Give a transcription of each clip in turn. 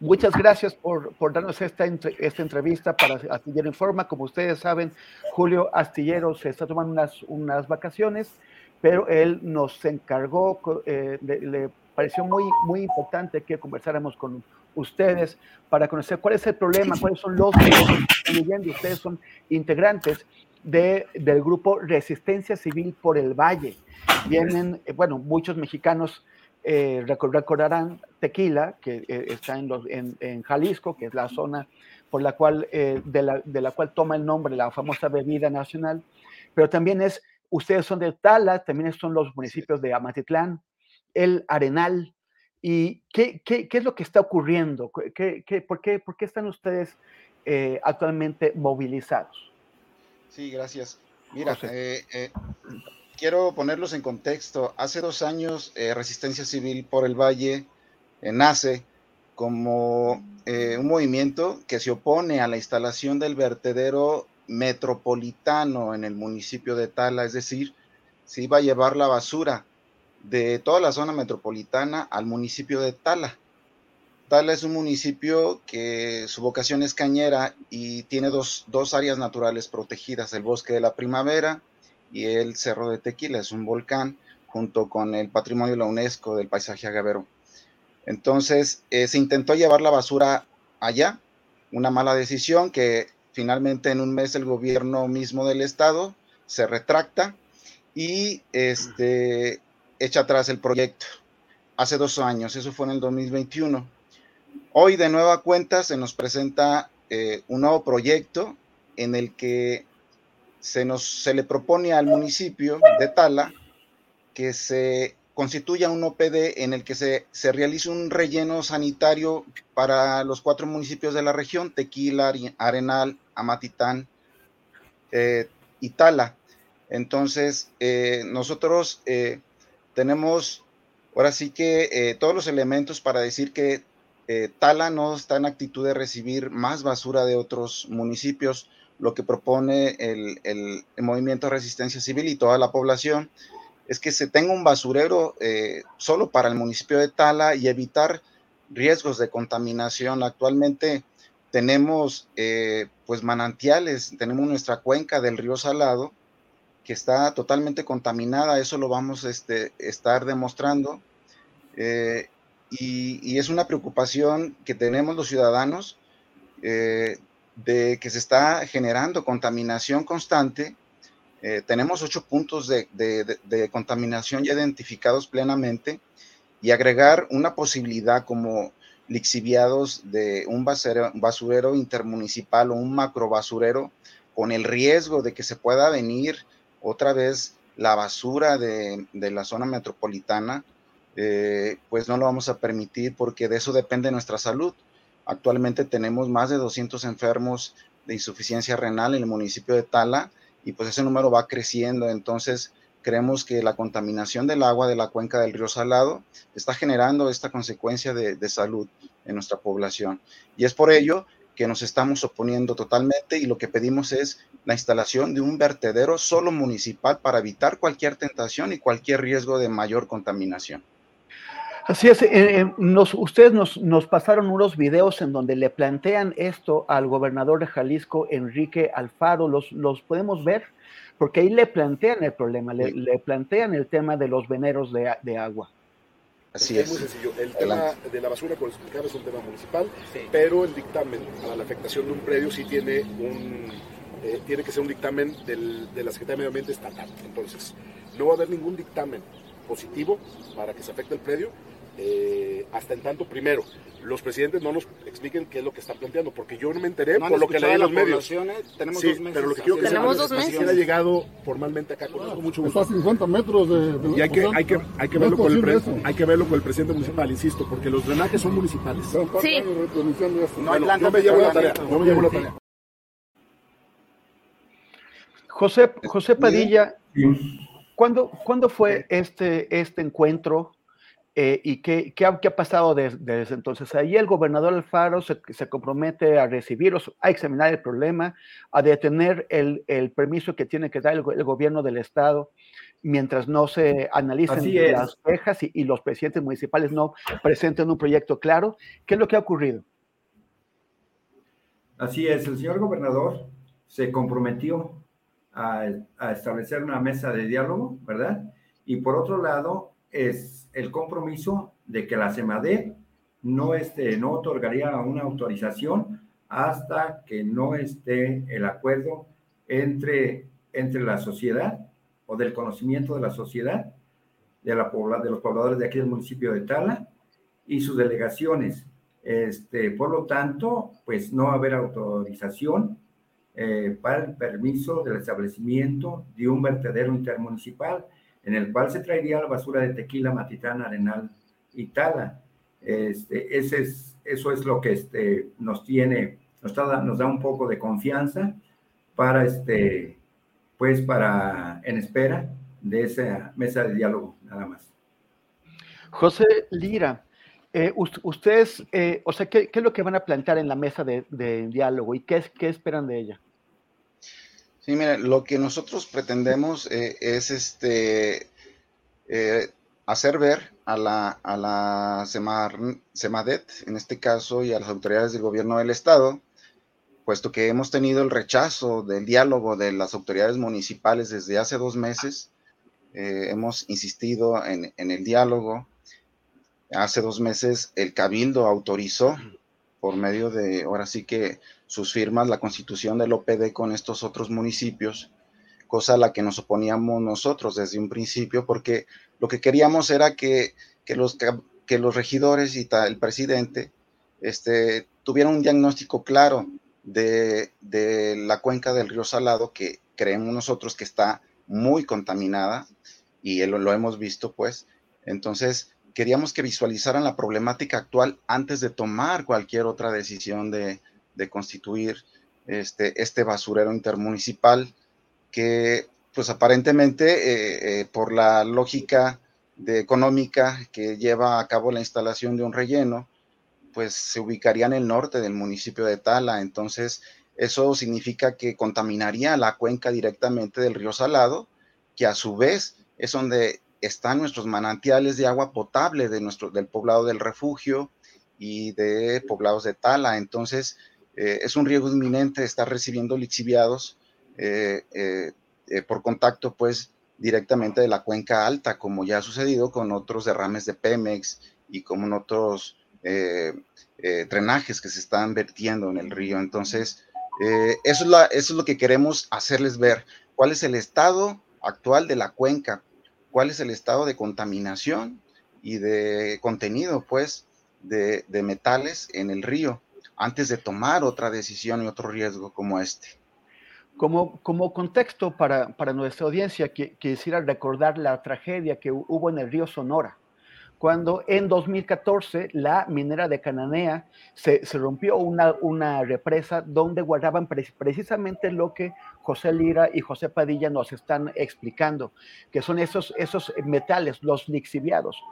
Muchas gracias por, por darnos esta, esta entrevista para Astillero Informa. Como ustedes saben, Julio Astillero se está tomando unas, unas vacaciones, pero él nos encargó, eh, le, le pareció muy, muy importante que conversáramos con ustedes para conocer cuál es el problema, cuáles son los que están viviendo. Ustedes son integrantes de, del grupo Resistencia Civil por el Valle. Vienen, eh, bueno, muchos mexicanos eh, recor- recordarán Tequila, que eh, está en, los- en- en Jalisco, que es la zona por la cual, eh, de, la, de la cual toma el nombre la famosa bebida nacional, pero también es, ustedes son de Tala, también son los municipios de Amatitlán, el Arenal. ¿Y qué, qué, qué es lo que está ocurriendo? ¿Qué, qué- por, qué, ¿Por qué están ustedes eh, actualmente movilizados? Sí, gracias. Mira, eh, eh, quiero ponerlos en contexto. Hace dos años, eh, Resistencia Civil por el Valle eh, nace como eh, un movimiento que se opone a la instalación del vertedero metropolitano en el municipio de Tala, es decir, se iba a llevar la basura de toda la zona metropolitana al municipio de Tala. Tala es un municipio que su vocación es cañera y tiene dos, dos áreas naturales protegidas, el bosque de la primavera y el Cerro de Tequila, es un volcán junto con el patrimonio de la UNESCO del paisaje agavero. Entonces eh, se intentó llevar la basura allá, una mala decisión que finalmente en un mes el gobierno mismo del estado se retracta y este, echa atrás el proyecto. Hace dos años, eso fue en el 2021. Hoy de nueva cuenta se nos presenta eh, un nuevo proyecto en el que se, nos, se le propone al municipio de Tala que se constituya un OPD en el que se, se realice un relleno sanitario para los cuatro municipios de la región, Tequila, Arenal, Amatitán eh, y Tala. Entonces, eh, nosotros eh, tenemos ahora sí que todos los elementos para decir que Tala no está en actitud de recibir más basura de otros municipios, lo que propone el, el- el movimiento de resistencia civil y toda la población es que se tenga un basurero eh, solo para el municipio de Tala y evitar riesgos de contaminación. Actualmente tenemos eh, pues manantiales, tenemos nuestra cuenca del río Salado que está totalmente contaminada, eso lo vamos a este, estar demostrando. Eh, y, y es una preocupación que tenemos los ciudadanos eh, de que se está generando contaminación constante. Eh, tenemos ocho puntos de, de- contaminación ya identificados plenamente y agregar una posibilidad como lixiviados de un basurero, intermunicipal o un macro basurero con el riesgo de que se pueda venir otra vez la basura de, de la zona metropolitana, eh, pues no lo vamos a permitir porque de eso depende nuestra salud. Actualmente tenemos más de 200 enfermos de insuficiencia renal en el municipio de Tala y pues ese número va creciendo. Entonces creemos que la contaminación del agua de la cuenca del río Salado está generando esta consecuencia de, de salud en nuestra población. Y es por ello que nos estamos oponiendo totalmente y lo que pedimos es la instalación de un vertedero solo municipal para evitar cualquier tentación y cualquier riesgo de mayor contaminación. Así es, eh, eh, nos, ustedes nos, nos, pasaron unos videos en donde le plantean esto al gobernador de Jalisco, Enrique Alfaro, los, los podemos ver, porque ahí le plantean el problema, le, le plantean el tema de los veneros de, de agua. Así es. Es muy sencillo. El tema de la basura, como les explicaba, es un tema municipal, sí. pero el dictamen a la afectación de un predio sí tiene un eh, tiene que ser un dictamen del, de la Secretaría de Medio Ambiente estatal. Entonces, no va a haber ningún dictamen positivo para que se afecte el predio eh, hasta en tanto, primero, los presidentes no nos expliquen qué es lo que están planteando, porque yo no me enteré no por lo que leí en los medios. Tenemos sí, dos meses. pero lo que quiero que tenemos dos meses. ha llegado formalmente acá con mucho gusto. Está a 50 metros de, de y hay que, hay que, hay que verlo con el pre, hay que verlo con el presidente municipal, insisto, porque los drenajes son municipales. Sí. No bueno, yo me llevo la tarea. Yo me llevo la tarea. José, José Padilla, ¿cuándo, ¿cuándo fue este, este encuentro eh, ¿Y qué, qué, ha, qué, ha, pasado desde, desde, entonces? Ahí el gobernador Alfaro se, se, compromete a recibirlos, a examinar el problema, a detener el, el permiso que tiene que dar el, el, gobierno del Estado mientras no se analicen las quejas y, y, los presidentes municipales no presenten un proyecto claro. ¿Qué es lo que ha ocurrido? Así es, el señor gobernador se comprometió a, establecer una mesa de diálogo, ¿verdad? Y por otro lado, es el compromiso de que la CEMADE no, este, no otorgaría una autorización hasta que no esté el acuerdo entre, entre la sociedad o del conocimiento de la sociedad, de, la de los pobladores de aquí del municipio de Tala y sus delegaciones. Este, por lo tanto, pues no va haber autorización eh, para el permiso del establecimiento de un vertedero intermunicipal en el cual se traería la basura de tequila, matitán, arenal y tala. Este, ese es, eso es lo que este, nos tiene, nos, da, nos da un poco de confianza para, este, pues, para, en espera de esa mesa de diálogo, nada más. José Lira, eh, ustedes, eh, o sea, ¿qué, ¿qué, es lo que van a plantear en la mesa de, de diálogo y qué, qué esperan de ella? Sí, mira, lo que nosotros pretendemos eh, es este eh, hacer ver a la, a la Semadet, en este caso, y a las autoridades del gobierno del estado, puesto que hemos tenido el rechazo del diálogo de las autoridades municipales desde hace dos meses, eh, hemos insistido en, en el diálogo. Hace dos meses el cabildo autorizó por medio de, ahora sí que sus firmas, la constitución del OPD con estos otros municipios, cosa a la que nos oponíamos nosotros desde un principio, porque lo que queríamos era que, que los, que los regidores y el presidente este, tuvieran un diagnóstico claro de, de la cuenca del río Salado, que creemos nosotros que está muy contaminada, y lo, lo hemos visto, pues. Entonces, queríamos que visualizaran la problemática actual antes de tomar cualquier otra decisión de, de constituir este, este, basurero intermunicipal que pues aparentemente eh, eh, por la lógica de económica que lleva a cabo la instalación de un relleno, pues se ubicaría en el norte del municipio de Tala. Entonces, eso significa que contaminaría la cuenca directamente del río Salado, que a su vez es donde están nuestros manantiales de agua potable de nuestro, del poblado del refugio y de poblados de Tala. Entonces, eh, es un riesgo inminente estar recibiendo lixiviados eh, eh, por contacto, pues, directamente de la cuenca alta, como ya ha sucedido con otros derrames de Pemex y como otros drenajes que se están vertiendo en el río. Entonces, eso, es la, eso es lo que queremos hacerles ver. ¿Cuál es el estado actual de la cuenca? cuál es el estado de contaminación y de contenido, pues, de, de, metales en el río antes de tomar otra decisión y otro riesgo como este. Como, como contexto para, para nuestra audiencia, que, quisiera recordar la tragedia que hubo en el río Sonora, cuando en 2014 la minera de Cananea se, se rompió una, una, represa donde guardaban pre precisamente lo que José Lira y José Padilla nos están explicando, que son esos, esos metales, los lixiviados.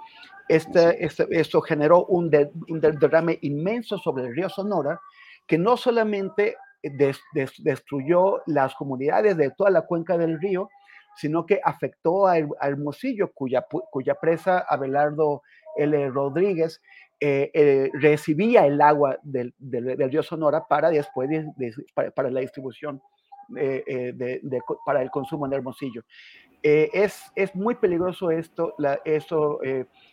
Este, este, esto generó un, de, un, derrame inmenso sobre el río Sonora, que no solamente des, des, destruyó las comunidades de toda la cuenca del río, sino que afectó a, Hermosillo, cuya, cuya presa Abelardo L. Rodríguez, recibía el agua del, río Sonora para después para, la distribución para el consumo en Hermosillo. es, es muy peligroso esto, eso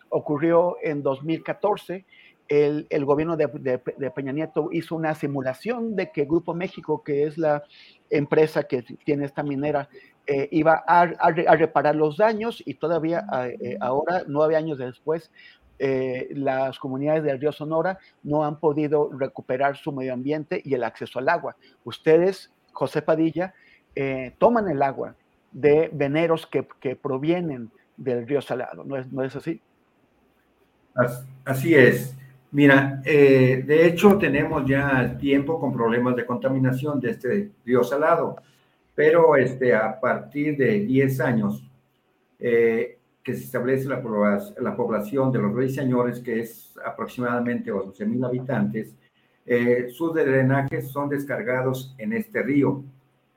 ocurrió en 2014 el, el gobierno de, de, Peña Nieto hizo una simulación de que Grupo México, que es la empresa que tiene esta minera, eh, iba a, a, reparar los daños y todavía eh, ahora, nueve años después, eh, las comunidades del río Sonora no han podido recuperar su medio ambiente y el acceso al agua. Ustedes, José Padilla, toman el agua de veneros que, que, provienen del río Salado, ¿no es, no es así? Así es. Mira, eh, de hecho tenemos ya tiempo con problemas de contaminación de este río salado, pero este, a partir de 10 años eh, que se establece la, la, población de los ruiseñores, que es aproximadamente 11 mil habitantes, eh, sus drenajes son descargados en este río.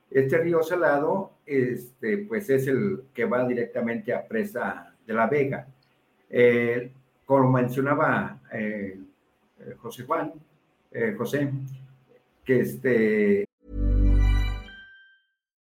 Este río salado este, pues es el que va directamente a Presa de la Vega. como mencionaba Eh, José Juan, eh, José, que este.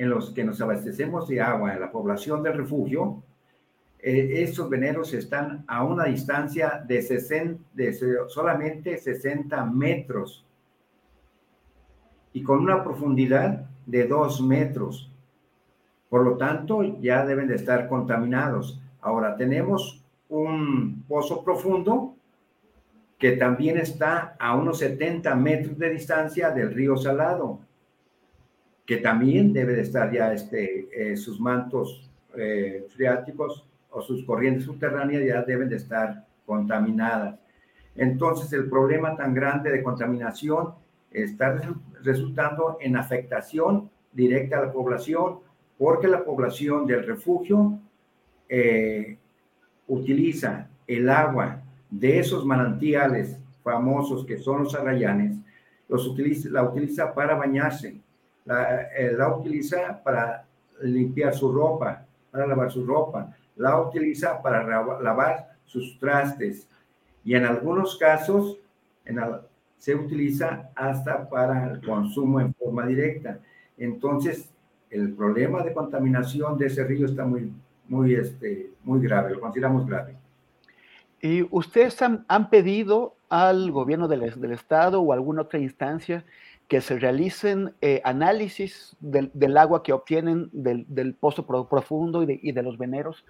en los que nos abastecemos de agua en la población del refugio, eh, estos veneros están a una distancia de, 60, de solamente 60 metros y con una profundidad de 2 metros. Por lo tanto, ya deben de estar contaminados. Ahora tenemos un pozo profundo que también está a unos 70 metros de distancia del río Salado, que también debe de estar ya este, eh, sus mantos eh, freáticos o sus corrientes subterráneas ya deben de estar contaminadas. Entonces el problema tan grande de contaminación está resultando en afectación directa a la población, porque la población del refugio eh, utiliza el agua de esos manantiales famosos que son los arrayanes, los utiliza, la utiliza para bañarse, la, eh, la utiliza para limpiar su ropa, para lavar su ropa, la utiliza para lavar sus trastes y en algunos casos en se utiliza hasta para el consumo en forma directa. Entonces, el problema de contaminación de ese río está muy, muy, este, muy grave, lo consideramos grave. ¿Y ustedes han, pedido al gobierno del, Estado o alguna otra instancia que se realicen eh, análisis del, agua que obtienen del, pozo profundo y de, los veneros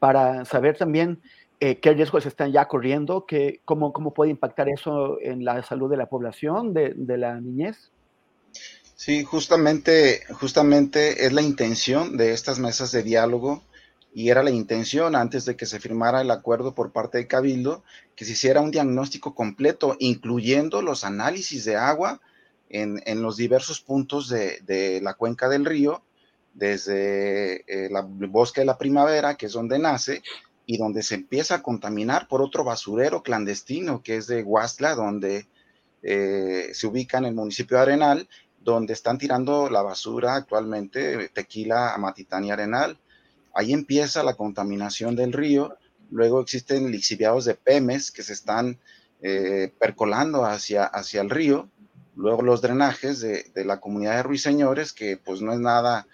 para saber también eh, qué riesgos están ya corriendo, que, cómo, cómo puede impactar eso en la salud de la población, de, de la niñez? Sí, justamente, justamente es la intención de estas mesas de diálogo y era la intención antes de que se firmara el acuerdo por parte de Cabildo, que se hiciera un diagnóstico completo, incluyendo los análisis de agua en, los diversos puntos de, la cuenca del río, desde el eh, bosque de la primavera, que es donde nace, y donde se empieza a contaminar por otro basurero clandestino que es de Huastla, donde eh, se ubica en el municipio de Arenal, donde están tirando la basura actualmente, tequila, amatitán y arenal. Ahí empieza la contaminación del río. Luego existen lixiviados de pemes que se están eh, percolando hacia, hacia el río. Luego los drenajes de, de, la comunidad de ruiseñores, que pues no es nada,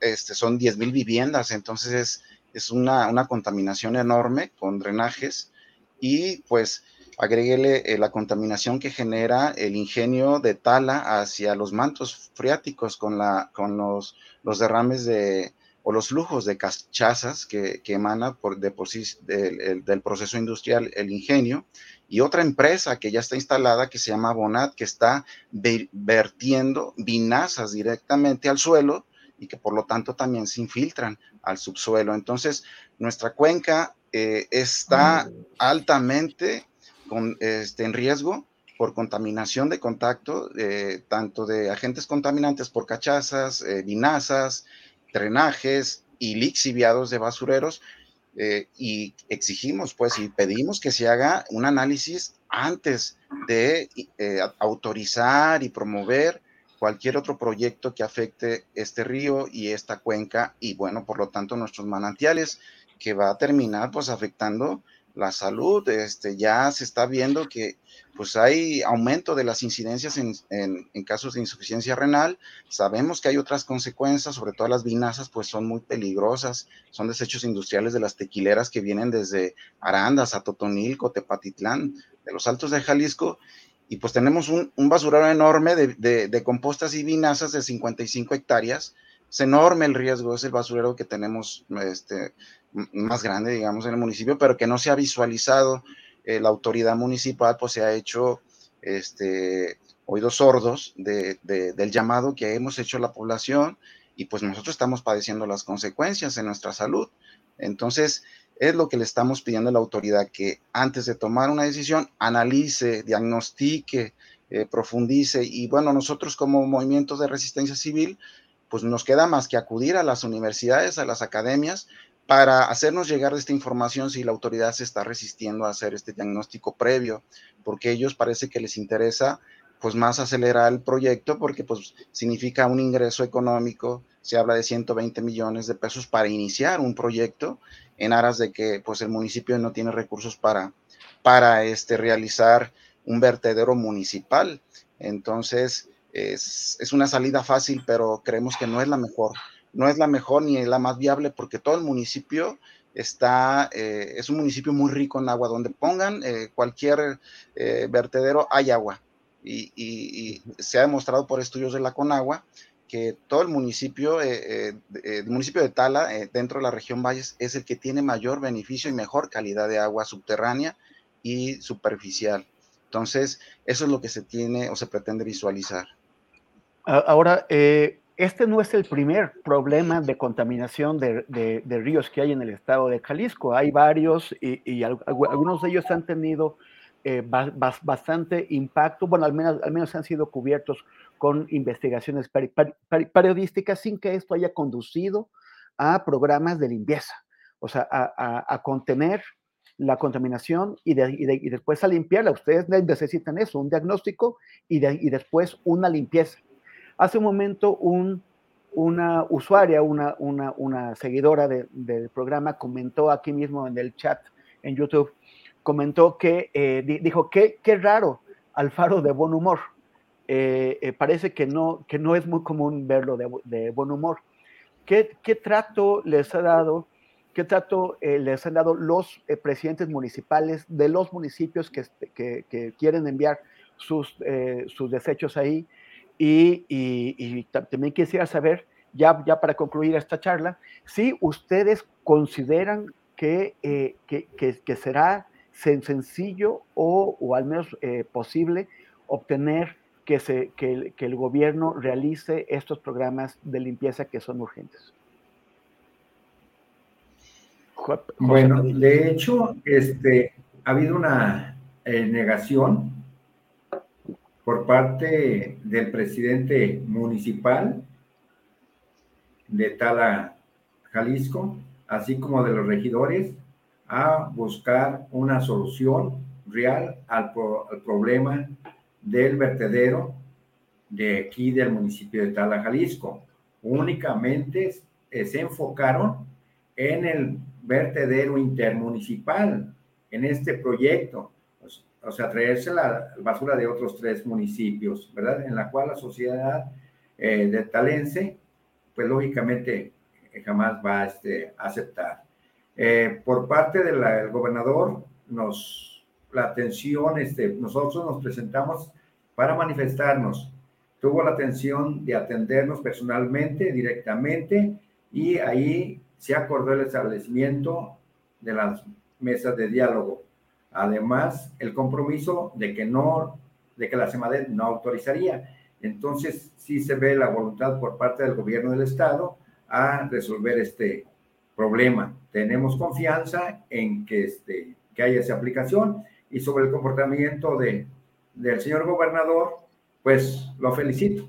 este, son 10 mil viviendas, entonces es, es una, una contaminación enorme con drenajes. Y pues agréguele eh, la contaminación que genera el ingenio de tala hacia los mantos freáticos con, la, con los, los derrames de, o los flujos de cachazas que, que emana por, de por sí del, del, proceso industrial el ingenio, y otra empresa que ya está instalada que se llama Bonat, que está vertiendo vinazas directamente al suelo y que por lo tanto también se infiltran al subsuelo. Entonces, nuestra cuenca eh, está altamente con, este, en riesgo por contaminación de contacto, eh, tanto de agentes contaminantes por cachazas, eh, vinazas, drenajes y lixiviados de basureros. Eh, y exigimos, pues, y pedimos que se haga un análisis antes de eh, autorizar y promover cualquier otro proyecto que afecte este río y esta cuenca y, bueno, por lo tanto, nuestros manantiales, que va a terminar, pues, afectando la salud, este, ya se está viendo que pues hay aumento de las incidencias en, en, casos de insuficiencia renal. Sabemos que hay otras consecuencias, sobre todo las vinazas, pues son muy peligrosas. Son desechos industriales de las tequileras que vienen desde Arandas, a Totonilco, Tepatitlán, de los altos de Jalisco. Y pues tenemos un, un basurero enorme de, de, de compostas y vinazas de 55 hectáreas. Es enorme el riesgo, es el basurero que tenemos este, más grande, digamos, en el municipio, pero que no se ha visualizado. Eh, la autoridad municipal pues se ha hecho este, oídos sordos de, de, del llamado que hemos hecho a la población y pues nosotros estamos padeciendo las consecuencias en nuestra salud. Entonces, es lo que le estamos pidiendo a la autoridad, que antes de tomar una decisión, analice, diagnostique, eh, profundice. Y bueno, nosotros como movimiento de resistencia civil, pues nos queda más que acudir a las universidades, a las academias, para hacernos llegar esta información si la autoridad se está resistiendo a hacer este diagnóstico previo, porque ellos parece que les interesa pues más acelerar el proyecto porque pues significa un ingreso económico, se habla de 120 millones de pesos para iniciar un proyecto en aras de que pues el municipio no tiene recursos para, para este, realizar un vertedero municipal. Entonces, es, es una salida fácil, pero creemos que no es la mejor no es la mejor ni la más viable porque todo el municipio está, eh, es un municipio muy rico en agua, donde pongan eh, cualquier eh, vertedero hay agua. Y, y, y, se ha demostrado por estudios de la Conagua que todo el municipio, el municipio de Tala, dentro de la región Valles, es el que tiene mayor beneficio y mejor calidad de agua subterránea y superficial. Entonces, eso es lo que se tiene o se pretende visualizar. Ahora, eh, este no es el primer problema de contaminación de, ríos que hay en el estado de Jalisco. Hay varios y, algunos de ellos han tenido eh, ba, ba, bastante impacto, bueno, al menos, al menos han sido cubiertos con investigaciones peri, peri, periodísticas sin que esto haya conducido a programas de limpieza, o sea, a, contener la contaminación y, de, y, después a limpiarla. Ustedes necesitan eso, un diagnóstico y, y después una limpieza Hace un momento un, una usuaria, una, seguidora de, del programa comentó aquí mismo en el chat en YouTube, comentó que, eh, dijo, qué, qué raro Alfaro de buen humor. Eh, eh, parece que no, que no es muy común verlo de, buen humor. ¿Qué, ¿Qué, trato les ha dado, qué trato les han dado los presidentes municipales de los municipios que, quieren enviar sus desechos ahí? Y, y, y, también quisiera saber, ya, ya para concluir esta charla, si ustedes consideran que, eh, que, que, que, será sencillo o, o al menos eh, posible obtener que, se, que, que el gobierno realice estos programas de limpieza que son urgentes. Bueno, de hecho, este, ha habido una eh, negación por parte del presidente municipal de Tala, Jalisco, así como de los regidores, a buscar una solución real al, problema del vertedero de aquí del municipio de Tala, Jalisco. Únicamente se enfocaron en el vertedero intermunicipal, en este proyecto, o sea, traerse la basura de otros tres municipios, ¿verdad? En la cual la sociedad eh, de Talense, pues lógicamente eh, jamás va este, a aceptar. Eh, por parte del gobernador, nos, la atención, este, nosotros nos presentamos para manifestarnos. Tuvo la atención de atendernos personalmente, directamente, y ahí se acordó el establecimiento de las mesas de diálogo. Además, el compromiso de que no, de que la CEMADET no autorizaría. Entonces, sí se ve la voluntad por parte del gobierno del estado a resolver este problema. Tenemos confianza en que, este, que haya esa aplicación y sobre el comportamiento de, del señor gobernador, pues lo felicito,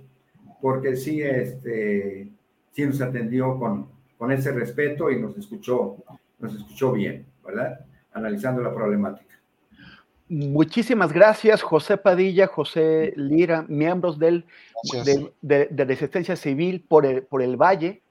porque sí, este, sí nos atendió con, con ese respeto y nos escuchó, nos escuchó bien, ¿verdad? Analizando la problemática. Muchísimas gracias, José Padilla, José Lira, miembros del, de, Resistencia Civil por el, por el Valle.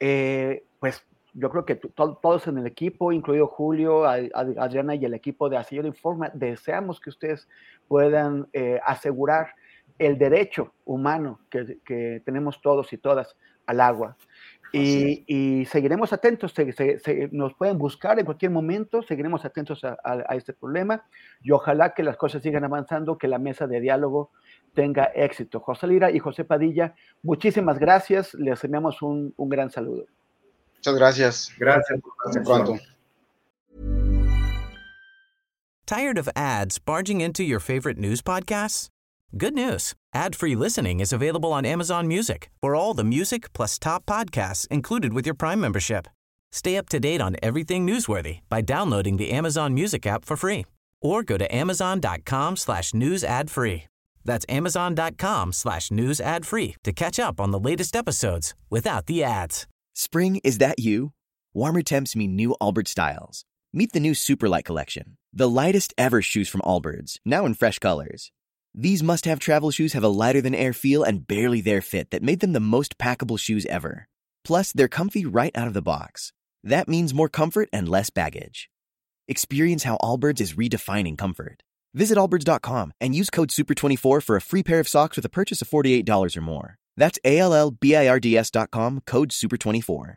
Eh, pues yo creo que todos en el equipo, incluido Julio, Adriana y el equipo de Asillero Informa, deseamos que ustedes puedan eh, asegurar el derecho humano que, que tenemos todos y todas al agua. Y, seguiremos atentos, nos pueden buscar en cualquier momento, seguiremos atentos a, este problema y ojalá que las cosas sigan avanzando, que la mesa de diálogo tenga éxito. José Lira y José Padilla, muchísimas gracias, les enviamos un, un gran saludo. Muchas gracias. Gracias. Hasta pronto. Tired of ads barging into your favorite news podcasts? Good news. Ad-free listening is available on Amazon Music for all the music plus top podcasts included with your Prime membership. Stay up to date on everything newsworthy by downloading the Amazon Music app for free or go to amazon.com slash news ad free. That's amazon.com slash news ad free to catch up on the latest episodes without the ads. Spring, is that you? Warmer temps mean new Albert styles. Meet the new Superlight Collection, the lightest ever shoes from Allbirds, now in fresh colors. These must have travel shoes have a lighter than air feel and barely there fit that made them the most packable shoes ever. Plus, they're comfy right out of the box. That means more comfort and less baggage. Experience how Allbirds is redefining comfort. Visit allbirds.com and use code SUPER24 for a free pair of socks with a purchase of $48 or more. That's A L L B I R D S.com, code SUPER24.